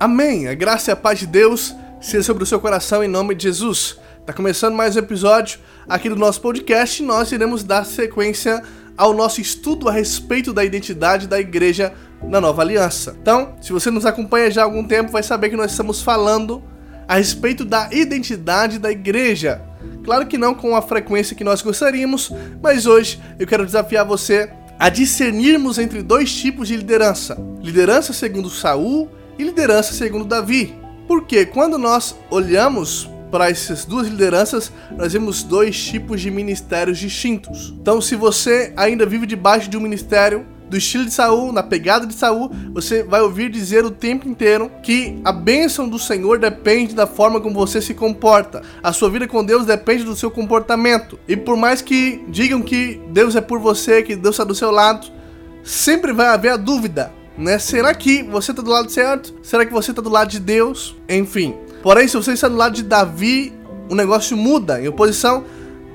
Amém. A graça e a paz de Deus seja sobre o seu coração em nome de Jesus. Tá começando mais um episódio aqui do nosso podcast e nós iremos dar sequência ao nosso estudo a respeito da identidade da igreja na Nova Aliança. Então, se você nos acompanha já há algum tempo, vai saber que nós estamos falando a respeito da identidade da igreja. Claro que não com a frequência que nós gostaríamos, mas hoje eu quero desafiar você a discernirmos entre dois tipos de liderança: liderança segundo Saul e liderança segundo Davi. Porque quando nós olhamos para essas duas lideranças, nós vemos dois tipos de ministérios distintos. Então, se você ainda vive debaixo de um ministério do estilo de Saul, na pegada de Saul, você vai ouvir dizer o tempo inteiro que a bênção do Senhor depende da forma como você se comporta. A sua vida com Deus depende do seu comportamento. E por mais que digam que Deus é por você, que Deus está do seu lado, sempre vai haver a dúvida, né? Será que você está do lado certo? Será que você está do lado de Deus? Enfim. Porém, se você está do lado de Davi, o negócio muda. Em oposição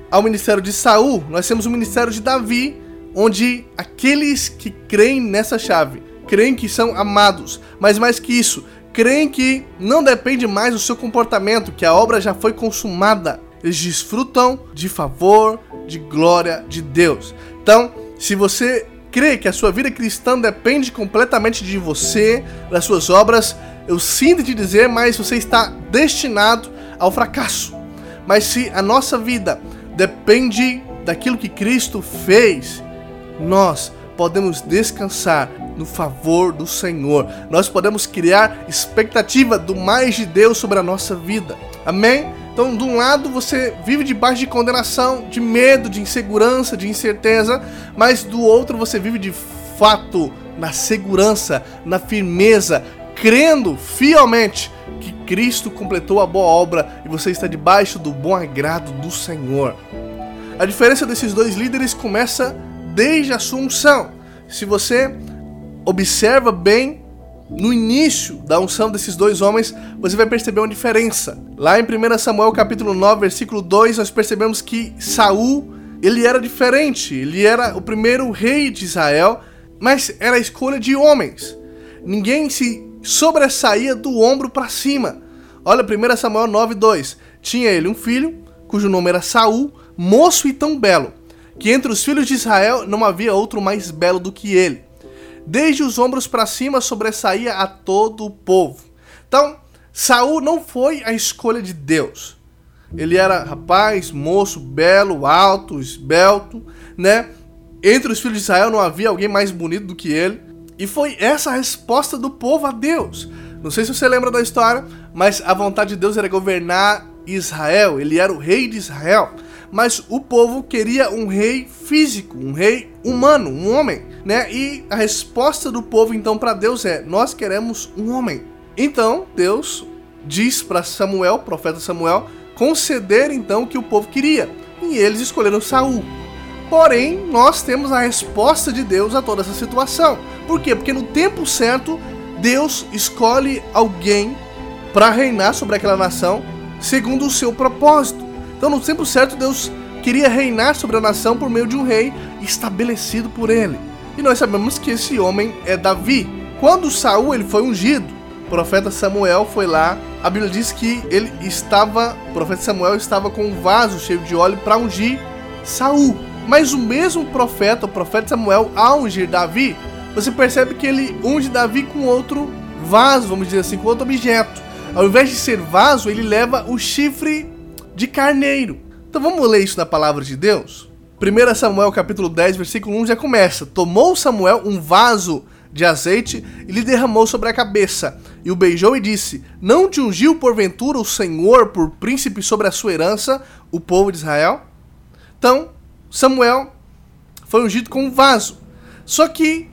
ao ministério de Saul, nós temos o ministério de Davi, onde aqueles que creem nessa chave, creem que são amados, mas mais que isso, creem que não depende mais do seu comportamento, que a obra já foi consumada. Eles desfrutam de favor, de glória de Deus. Então, se você crê que a sua vida cristã depende completamente de você, das suas obras, eu sinto te dizer, mas você está destinado ao fracasso. Mas se a nossa vida depende daquilo que Cristo fez, nós podemos descansar no favor do Senhor. Nós podemos criar expectativa do mais de Deus sobre a nossa vida. Amém? Então, de um lado você vive debaixo de condenação, de medo, de insegurança, de incerteza, mas do outro você vive de fato na segurança, na firmeza, crendo fielmente que Cristo completou a boa obra e você está debaixo do bom agrado do Senhor. A diferença desses dois líderes começa desde a sua unção. Se você observa bem no início da unção desses dois homens, você vai perceber uma diferença. Lá em 1 Samuel capítulo 9, versículo 2, nós percebemos que Saul, ele era diferente, ele era o primeiro rei de Israel, mas era a escolha de homens. Ninguém se sobressaía do ombro para cima. Olha 1 Samuel 9, 2. Tinha ele um filho, cujo nome era Saul, moço e tão belo que entre os filhos de Israel não havia outro mais belo do que ele. Desde os ombros para cima sobressaía a todo o povo. Então, Saul não foi a escolha de Deus. Ele era rapaz, moço, belo, alto, esbelto, né? Entre os filhos de Israel não havia alguém mais bonito do que ele. E foi essa a resposta do povo a Deus. Não sei se você lembra da história, mas a vontade de Deus era governar Israel. Ele era o rei de Israel mas o povo queria um rei físico, um rei humano, um homem, né? E a resposta do povo então para Deus é: nós queremos um homem. Então Deus diz para Samuel, profeta Samuel, conceder então o que o povo queria, e eles escolheram Saul. Porém, nós temos a resposta de Deus a toda essa situação. Por quê? Porque no tempo certo, Deus escolhe alguém para reinar sobre aquela nação segundo o seu propósito. Então, no tempo certo, Deus queria reinar sobre a nação por meio de um rei estabelecido por ele. E nós sabemos que esse homem é Davi. Quando Saul ele foi ungido, o profeta Samuel foi lá. A Bíblia diz que ele estava, o profeta Samuel estava com um vaso cheio de óleo para ungir Saul. Mas o mesmo profeta, o profeta Samuel, ao ungir Davi, você percebe que ele unge Davi com outro vaso, vamos dizer assim, com outro objeto. Ao invés de ser vaso, ele leva o chifre de carneiro. Então vamos ler isso na palavra de Deus? 1 Samuel capítulo 10, versículo 1 já começa. Tomou Samuel um vaso de azeite e lhe derramou sobre a cabeça, e o beijou e disse: Não te ungiu porventura o Senhor por príncipe sobre a sua herança, o povo de Israel? Então, Samuel foi ungido com um vaso. Só que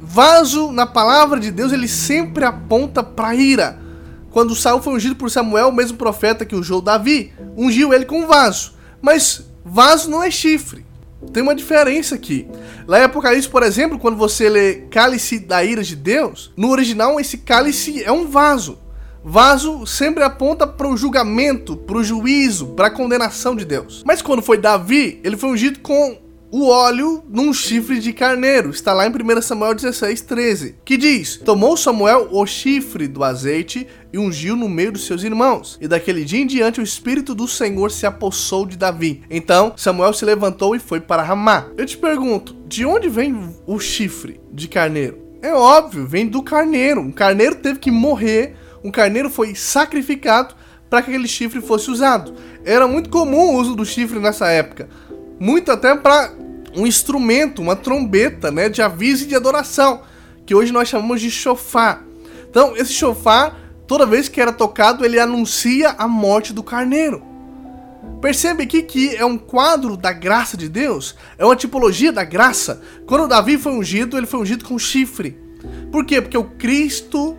vaso na palavra de Deus ele sempre aponta para ira. Quando Saul foi ungido por Samuel, o mesmo profeta que ungiu Davi, ungiu ele com vaso. Mas vaso não é chifre. Tem uma diferença aqui. Lá em Apocalipse, por exemplo, quando você lê cálice da ira de Deus, no original esse cálice é um vaso. Vaso sempre aponta para o julgamento, para o juízo, para a condenação de Deus. Mas quando foi Davi, ele foi ungido com o óleo num chifre de carneiro. Está lá em 1 Samuel 16, 13. Que diz: Tomou Samuel o chifre do azeite e ungiu no meio dos seus irmãos. E daquele dia em diante o Espírito do Senhor se apossou de Davi. Então Samuel se levantou e foi para Ramá. Eu te pergunto: de onde vem o chifre de carneiro? É óbvio, vem do carneiro. Um carneiro teve que morrer, um carneiro foi sacrificado para que aquele chifre fosse usado. Era muito comum o uso do chifre nessa época. Muito até para um instrumento, uma trombeta, né, de aviso e de adoração, que hoje nós chamamos de chofar. Então, esse chofar, toda vez que era tocado, ele anuncia a morte do carneiro. Percebe aqui que é um quadro da graça de Deus, é uma tipologia da graça. Quando Davi foi ungido, ele foi ungido com chifre. Por quê? Porque o Cristo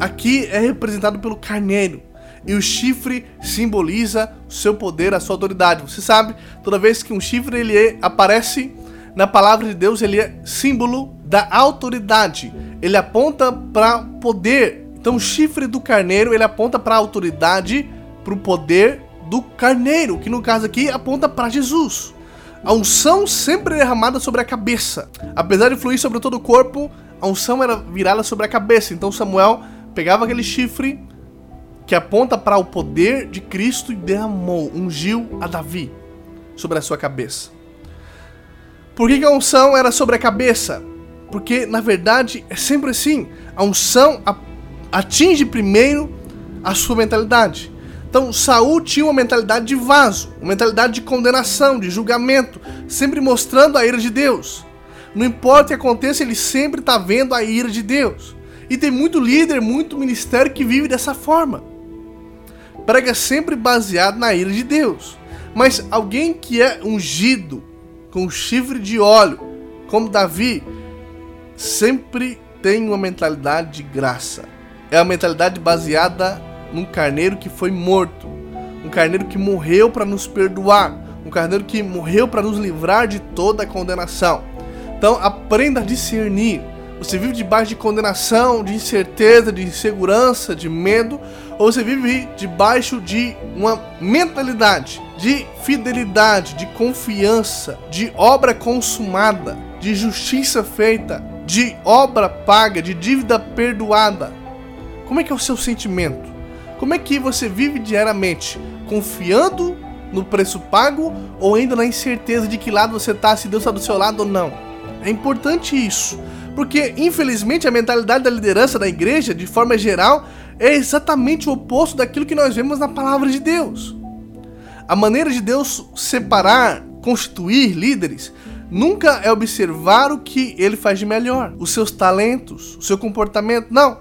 aqui é representado pelo carneiro e o chifre simboliza o seu poder, a sua autoridade. Você sabe, toda vez que um chifre ele é, aparece na palavra de Deus, ele é símbolo da autoridade. Ele aponta para poder. Então, o chifre do carneiro ele aponta para a autoridade, para o poder do carneiro, que no caso aqui aponta para Jesus. A unção sempre é derramada sobre a cabeça. Apesar de fluir sobre todo o corpo, a unção era virada sobre a cabeça. Então Samuel pegava aquele chifre que aponta para o poder de Cristo e derramou, ungiu a Davi sobre a sua cabeça. Por que, a unção era sobre a cabeça? Porque na verdade é sempre assim: a unção atinge primeiro a sua mentalidade. Então Saul tinha uma mentalidade de vaso, uma mentalidade de condenação, de julgamento, sempre mostrando a ira de Deus. Não importa o que aconteça, ele sempre está vendo a ira de Deus. E tem muito líder, muito ministério que vive dessa forma prega sempre baseado na ira de Deus. Mas alguém que é ungido com chifre de óleo, como Davi, sempre tem uma mentalidade de graça. É a mentalidade baseada num carneiro que foi morto, um carneiro que morreu para nos perdoar, um carneiro que morreu para nos livrar de toda a condenação. Então aprenda a discernir você vive debaixo de condenação, de incerteza, de insegurança, de medo, ou você vive debaixo de uma mentalidade de fidelidade, de confiança, de obra consumada, de justiça feita, de obra paga, de dívida perdoada. Como é que é o seu sentimento? Como é que você vive diariamente? Confiando no preço pago ou ainda na incerteza de que lado você está, se Deus está do seu lado ou não? É importante isso. Porque, infelizmente, a mentalidade da liderança da igreja, de forma geral, é exatamente o oposto daquilo que nós vemos na palavra de Deus. A maneira de Deus separar, constituir líderes, nunca é observar o que ele faz de melhor, os seus talentos, o seu comportamento. Não.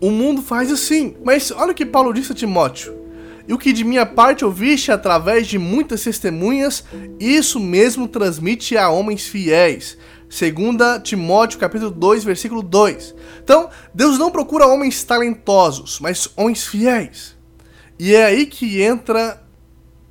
O mundo faz assim. Mas olha o que Paulo disse a Timóteo. E o que de minha parte ouviste através de muitas testemunhas, isso mesmo transmite a homens fiéis, Segunda Timóteo capítulo 2, versículo 2. Então, Deus não procura homens talentosos, mas homens fiéis. E é aí que entra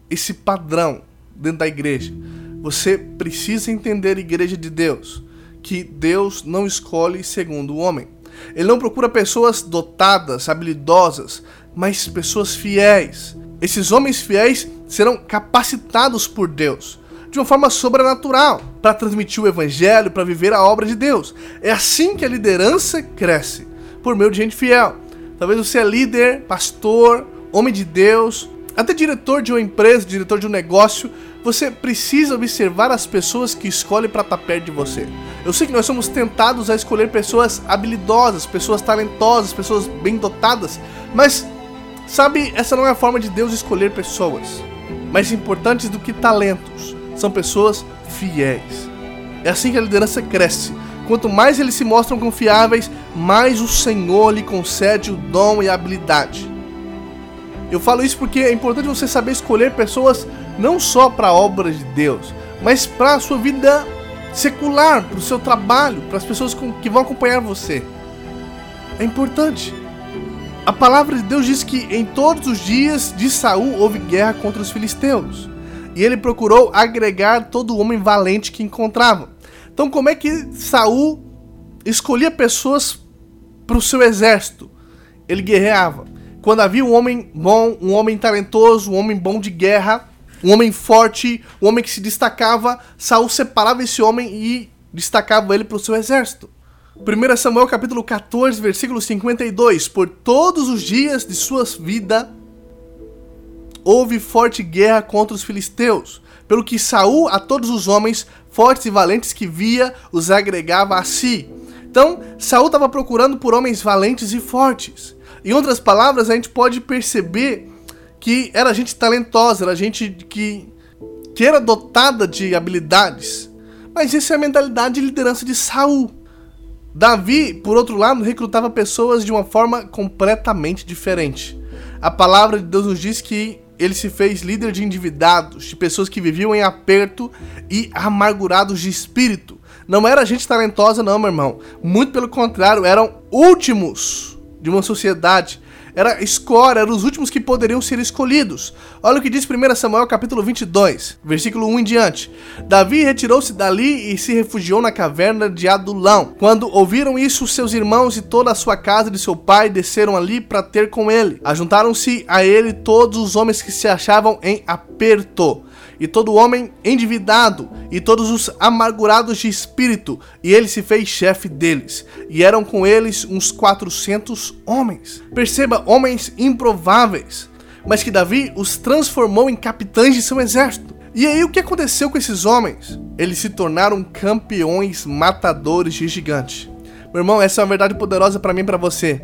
esse padrão dentro da igreja. Você precisa entender, igreja de Deus, que Deus não escolhe segundo o homem. Ele não procura pessoas dotadas, habilidosas, mas pessoas fiéis. Esses homens fiéis serão capacitados por Deus de uma forma sobrenatural para transmitir o evangelho, para viver a obra de Deus. É assim que a liderança cresce, por meio de gente fiel. Talvez você é líder, pastor, homem de Deus, até diretor de uma empresa, diretor de um negócio, você precisa observar as pessoas que escolhe para estar perto de você. Eu sei que nós somos tentados a escolher pessoas habilidosas, pessoas talentosas, pessoas bem dotadas, mas sabe, essa não é a forma de Deus escolher pessoas. Mais importantes do que talentos são pessoas fiéis. É assim que a liderança cresce. Quanto mais eles se mostram confiáveis, mais o Senhor lhe concede o dom e a habilidade. Eu falo isso porque é importante você saber escolher pessoas não só para a obra de Deus, mas para a sua vida secular, para o seu trabalho, para as pessoas que vão acompanhar você. É importante. A palavra de Deus diz que em todos os dias de Saul houve guerra contra os filisteus e ele procurou agregar todo homem valente que encontrava. Então, como é que Saul escolhia pessoas para o seu exército? Ele guerreava. Quando havia um homem bom, um homem talentoso, um homem bom de guerra, um homem forte, um homem que se destacava, Saul separava esse homem e destacava ele para o seu exército. 1 Samuel capítulo 14, versículo 52. Por todos os dias de sua vida houve forte guerra contra os filisteus, pelo que Saul a todos os homens fortes e valentes que via os agregava a si. Então, Saul estava procurando por homens valentes e fortes. Em outras palavras, a gente pode perceber que era gente talentosa, era gente que, que era dotada de habilidades. Mas essa é a mentalidade de liderança de Saul. Davi, por outro lado, recrutava pessoas de uma forma completamente diferente. A palavra de Deus nos diz que ele se fez líder de endividados, de pessoas que viviam em aperto e amargurados de espírito. Não era gente talentosa, não, meu irmão. Muito pelo contrário, eram últimos de uma sociedade era escória, eram os últimos que poderiam ser escolhidos. Olha o que diz 1 Samuel capítulo 22, versículo 1 em diante. Davi retirou-se dali e se refugiou na caverna de Adulão. Quando ouviram isso, seus irmãos e toda a sua casa de seu pai desceram ali para ter com ele. Ajuntaram-se a ele todos os homens que se achavam em aperto e todo homem endividado, e todos os amargurados de espírito, e ele se fez chefe deles, e eram com eles uns quatrocentos homens. Perceba, homens improváveis, mas que Davi os transformou em capitães de seu exército. E aí o que aconteceu com esses homens? Eles se tornaram campeões matadores de gigante. Meu irmão, essa é uma verdade poderosa para mim e para você.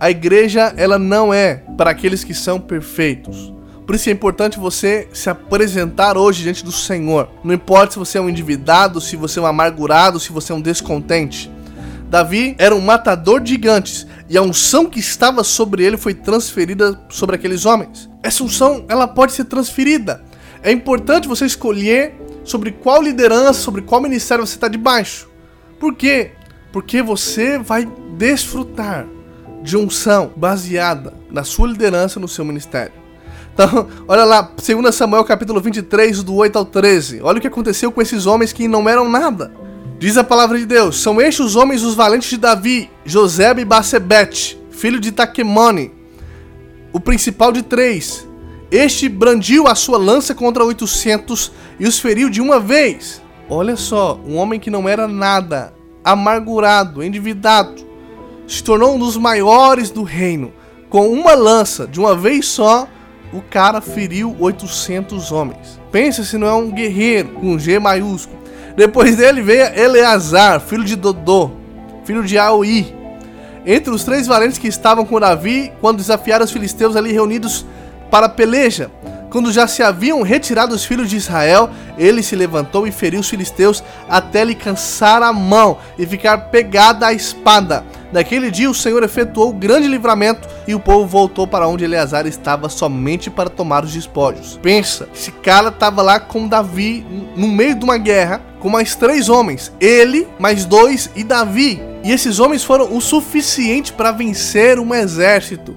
A igreja, ela não é para aqueles que são perfeitos. Por isso é importante você se apresentar hoje diante do Senhor. Não importa se você é um endividado, se você é um amargurado, se você é um descontente. Davi era um matador de gigantes e a unção que estava sobre ele foi transferida sobre aqueles homens. Essa unção, ela pode ser transferida. É importante você escolher sobre qual liderança, sobre qual ministério você está debaixo. Por quê? Porque você vai desfrutar de unção baseada na sua liderança no seu ministério. Então, olha lá, 2 Samuel capítulo 23, do 8 ao 13. Olha o que aconteceu com esses homens que não eram nada. Diz a palavra de Deus: São estes os homens os valentes de Davi, José e Basebete, filho de Taquemone, o principal de três. Este brandiu a sua lança contra 800 e os feriu de uma vez. Olha só, um homem que não era nada, amargurado, endividado, se tornou um dos maiores do reino. Com uma lança, de uma vez só, o cara feriu 800 homens. Pensa se não é um guerreiro com G maiúsculo. Depois dele veio Eleazar, filho de Dodô, filho de Aoi. Entre os três valentes que estavam com Davi, quando desafiaram os filisteus ali reunidos para a peleja, quando já se haviam retirado os filhos de Israel, ele se levantou e feriu os filisteus até lhe cansar a mão e ficar pegada à espada. Naquele dia o Senhor efetuou grande livramento e o povo voltou para onde Eleazar estava somente para tomar os despojos. Pensa, esse cara estava lá com Davi no meio de uma guerra com mais três homens, ele, mais dois e Davi. E esses homens foram o suficiente para vencer um exército.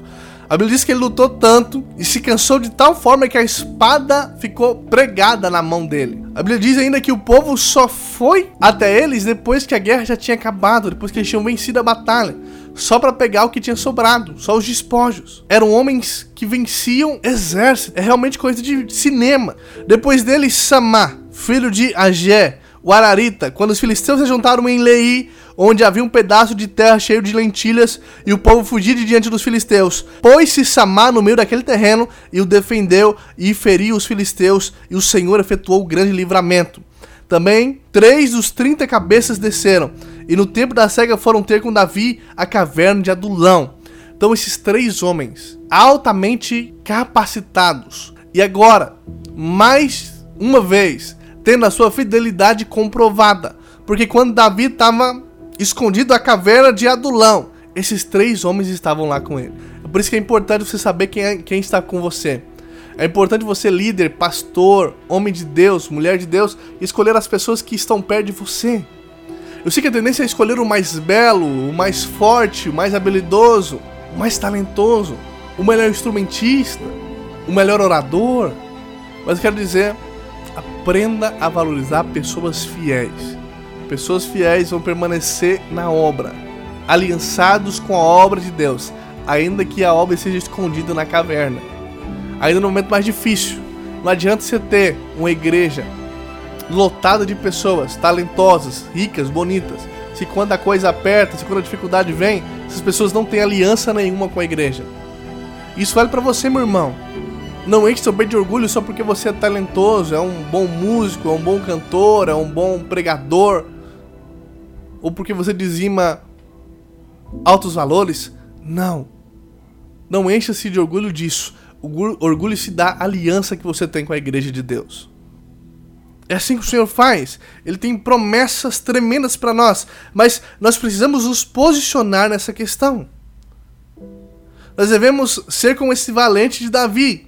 A Bíblia diz que ele lutou tanto e se cansou de tal forma que a espada ficou pregada na mão dele. A Bíblia diz ainda que o povo só foi até eles depois que a guerra já tinha acabado, depois que eles tinham vencido a batalha, só para pegar o que tinha sobrado, só os despojos. Eram homens que venciam exército, é realmente coisa de cinema. Depois dele, Samá, filho de Agé, o Ararita, quando os filisteus se juntaram em Lei, onde havia um pedaço de terra cheio de lentilhas, e o povo fugia de diante dos filisteus. Pôs-se Samar no meio daquele terreno e o defendeu e feriu os filisteus, e o Senhor efetuou o grande livramento. Também três dos trinta cabeças desceram, e no tempo da cega foram ter com Davi a caverna de Adulão. Então esses três homens, altamente capacitados, e agora, mais uma vez, tendo a sua fidelidade comprovada. Porque quando Davi estava escondido na caverna de Adulão, esses três homens estavam lá com ele. É por isso que é importante você saber quem, é, quem está com você. É importante você, líder, pastor, homem de Deus, mulher de Deus, escolher as pessoas que estão perto de você. Eu sei que a tendência é escolher o mais belo, o mais forte, o mais habilidoso, o mais talentoso, o melhor instrumentista, o melhor orador. Mas eu quero dizer, Aprenda a valorizar pessoas fiéis. Pessoas fiéis vão permanecer na obra, aliançados com a obra de Deus, ainda que a obra seja escondida na caverna. Ainda no momento mais difícil, Não adianta você ter uma igreja lotada de pessoas talentosas, ricas, bonitas. Se quando a coisa aperta, se quando a dificuldade vem, essas pessoas não têm aliança nenhuma com a igreja. Isso vale para você, meu irmão. Não enche seu peito de orgulho só porque você é talentoso, é um bom músico, é um bom cantor, é um bom pregador, ou porque você dizima altos valores. Não. Não encha-se de orgulho disso. Orgulho-se da aliança que você tem com a igreja de Deus. É assim que o Senhor faz. Ele tem promessas tremendas para nós, mas nós precisamos nos posicionar nessa questão. Nós devemos ser como esse valente de Davi,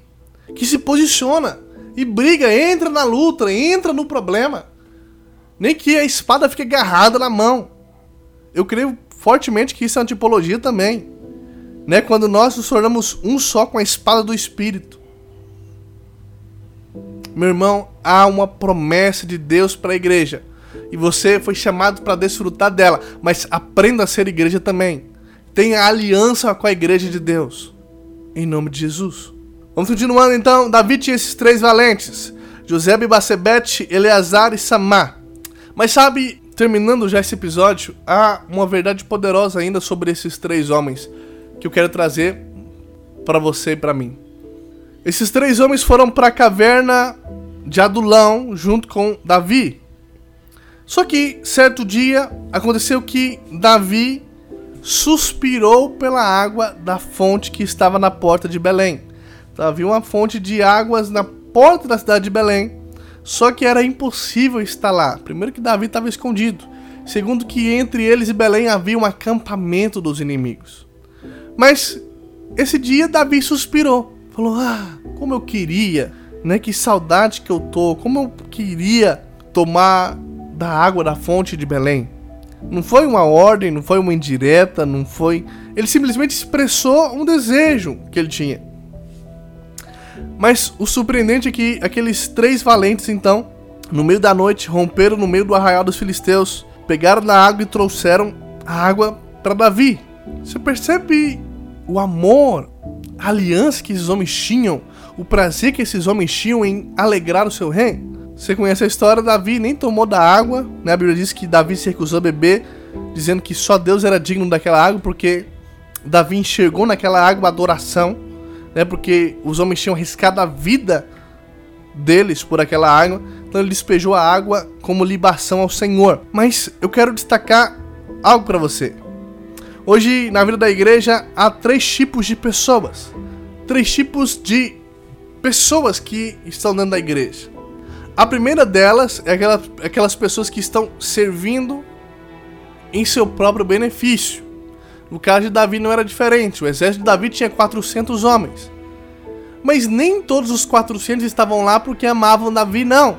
que se posiciona e briga, entra na luta, entra no problema. Nem que a espada fique agarrada na mão. Eu creio fortemente que isso é uma tipologia também. Né? Quando nós nos tornamos um só com a espada do Espírito. Meu irmão, há uma promessa de Deus para a igreja. E você foi chamado para desfrutar dela. Mas aprenda a ser igreja também. Tenha aliança com a igreja de Deus. Em nome de Jesus. Vamos continuando então. Davi tinha esses três valentes: José, Bacebete, Eleazar e Samar. Mas sabe, terminando já esse episódio, há uma verdade poderosa ainda sobre esses três homens que eu quero trazer para você e para mim. Esses três homens foram para a caverna de Adulão junto com Davi. Só que certo dia aconteceu que Davi suspirou pela água da fonte que estava na porta de Belém. Então, havia uma fonte de águas na porta da cidade de Belém, só que era impossível estar lá. Primeiro que Davi estava escondido, segundo que entre eles e Belém havia um acampamento dos inimigos. Mas esse dia Davi suspirou. Falou: "Ah, como eu queria, né? Que saudade que eu tô. Como eu queria tomar da água da fonte de Belém." Não foi uma ordem, não foi uma indireta, não foi. Ele simplesmente expressou um desejo que ele tinha. Mas o surpreendente é que aqueles três valentes, então, no meio da noite, romperam no meio do arraial dos filisteus, pegaram na água e trouxeram a água para Davi. Você percebe o amor, a aliança que esses homens tinham, o prazer que esses homens tinham em alegrar o seu rei? Você conhece a história, Davi nem tomou da água, né? A Bíblia diz que Davi se recusou a beber, dizendo que só Deus era digno daquela água, porque Davi enxergou naquela água a adoração, né? Porque os homens tinham arriscado a vida deles por aquela água, então ele despejou a água como libação ao Senhor. Mas eu quero destacar algo para você. Hoje, na vida da igreja, há três tipos de pessoas. Três tipos de pessoas que estão dentro da igreja. A primeira delas é aquelas, aquelas pessoas que estão servindo em seu próprio benefício. No caso de Davi não era diferente. O exército de Davi tinha 400 homens. Mas nem todos os 400 estavam lá porque amavam Davi, não.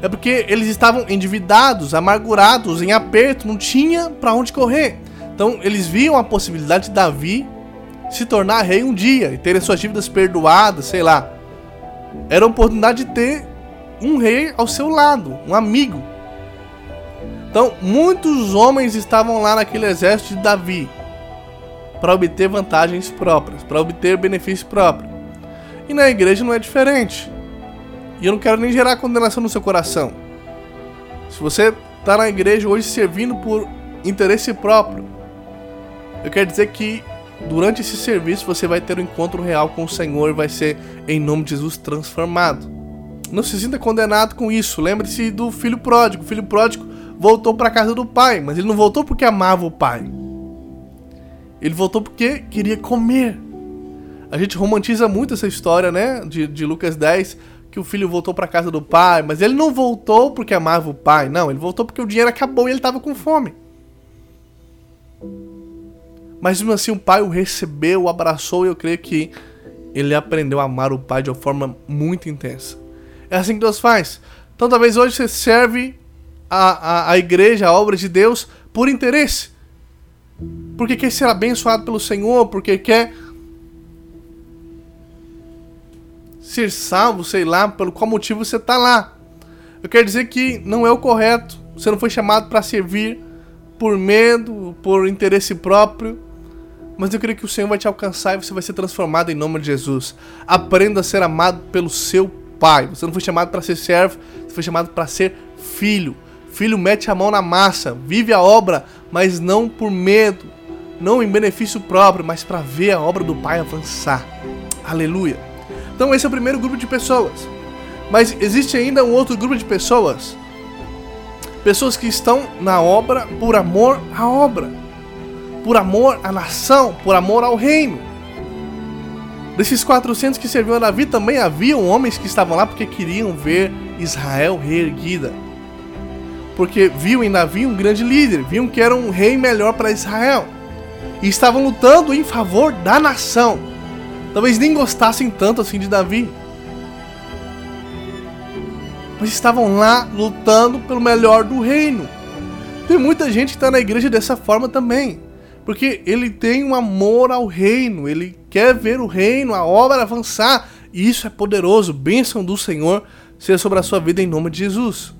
É porque eles estavam endividados, amargurados, em aperto, não tinha para onde correr. Então eles viam a possibilidade de Davi se tornar rei um dia e ter suas dívidas perdoadas, sei lá. Era a oportunidade de ter um rei ao seu lado, um amigo. Então, muitos homens estavam lá naquele exército de Davi para obter vantagens próprias, para obter benefício próprio. E na igreja não é diferente. E eu não quero nem gerar condenação no seu coração. Se você está na igreja hoje servindo por interesse próprio, eu quero dizer que durante esse serviço você vai ter um encontro real com o Senhor e vai ser, em nome de Jesus, transformado. Não se sinta condenado com isso. Lembre-se do filho pródigo. O filho pródigo voltou para a casa do pai, mas ele não voltou porque amava o pai. Ele voltou porque queria comer. A gente romantiza muito essa história, né? De, de Lucas 10, que o filho voltou para casa do pai, mas ele não voltou porque amava o pai. Não, ele voltou porque o dinheiro acabou e ele estava com fome. Mas mesmo assim o pai o recebeu, o abraçou e eu creio que ele aprendeu a amar o pai de uma forma muito intensa. É assim que Deus faz. Então talvez hoje você serve a, a, a igreja, a obra de Deus, por interesse. Porque quer ser abençoado pelo Senhor, porque quer ser salvo, sei lá, pelo qual motivo você está lá. Eu quero dizer que não é o correto. Você não foi chamado para servir por medo, por interesse próprio. Mas eu creio que o Senhor vai te alcançar e você vai ser transformado em nome de Jesus. Aprenda a ser amado pelo seu pai. Você não foi chamado para ser servo, você foi chamado para ser filho. Filho mete a mão na massa, vive a obra, mas não por medo, não em benefício próprio, mas para ver a obra do pai avançar. Aleluia. Então esse é o primeiro grupo de pessoas. Mas existe ainda um outro grupo de pessoas. Pessoas que estão na obra por amor à obra, por amor à nação, por amor ao reino. Desses 400 que serviam a Davi, também haviam homens que estavam lá porque queriam ver Israel reerguida. Porque viam em Davi um grande líder, viam que era um rei melhor para Israel. E estavam lutando em favor da nação. Talvez nem gostassem tanto assim de Davi. Mas estavam lá lutando pelo melhor do reino. Tem muita gente que está na igreja dessa forma também. Porque ele tem um amor ao reino, ele quer ver o reino, a obra avançar. E isso é poderoso. Bênção do Senhor seja sobre a sua vida em nome de Jesus.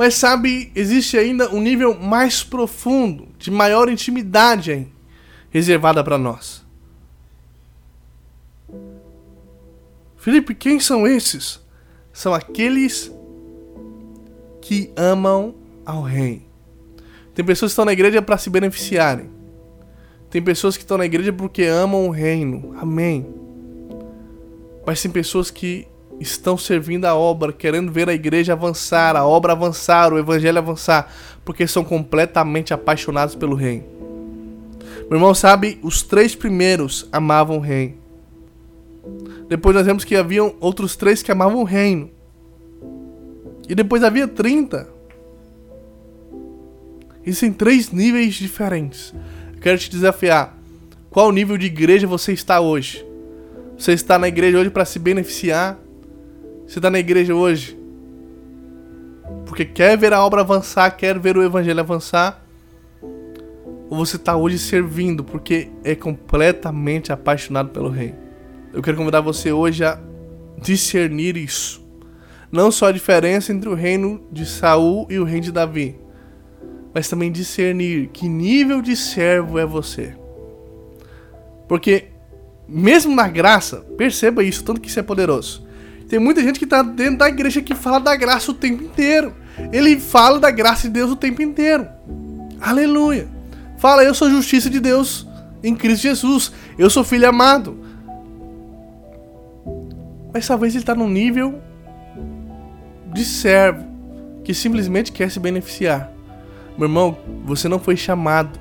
Mas sabe, existe ainda um nível mais profundo, de maior intimidade reservada para nós. Felipe, quem são esses? São aqueles que amam ao rei. Tem pessoas que estão na igreja para se beneficiarem. Tem pessoas que estão na igreja porque amam o reino. Amém. Mas tem pessoas que estão servindo a obra, querendo ver a igreja avançar, a obra avançar, o evangelho avançar, porque são completamente apaixonados pelo reino. Meu irmão, sabe, os três primeiros amavam o reino. Depois nós vemos que haviam outros três que amavam o reino. E depois havia 30 Existem três níveis diferentes. Eu quero te desafiar. Qual nível de igreja você está hoje? Você está na igreja hoje para se beneficiar? Você está na igreja hoje porque quer ver a obra avançar, quer ver o evangelho avançar? Ou você está hoje servindo porque é completamente apaixonado pelo rei? Eu quero convidar você hoje a discernir isso. Não só a diferença entre o reino de Saul e o reino de Davi mas também discernir que nível de servo é você. Porque, mesmo na graça, perceba isso, tanto que isso é poderoso. Tem muita gente que está dentro da igreja que fala da graça o tempo inteiro. Ele fala da graça de Deus o tempo inteiro. Aleluia. Fala, eu sou justiça de Deus em Cristo Jesus. Eu sou filho amado. Mas talvez ele está num nível de servo que simplesmente quer se beneficiar. Meu irmão, você não foi chamado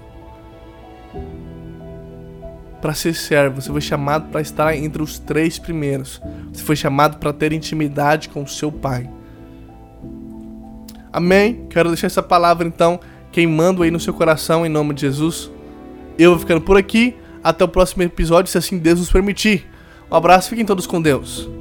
para ser servo, você foi chamado para estar entre os três primeiros. Você foi chamado para ter intimidade com o seu Pai. Amém? Quero deixar essa palavra então queimando aí no seu coração em nome de Jesus. Eu vou ficando por aqui. Até o próximo episódio, se assim Deus nos permitir. Um abraço, fiquem todos com Deus.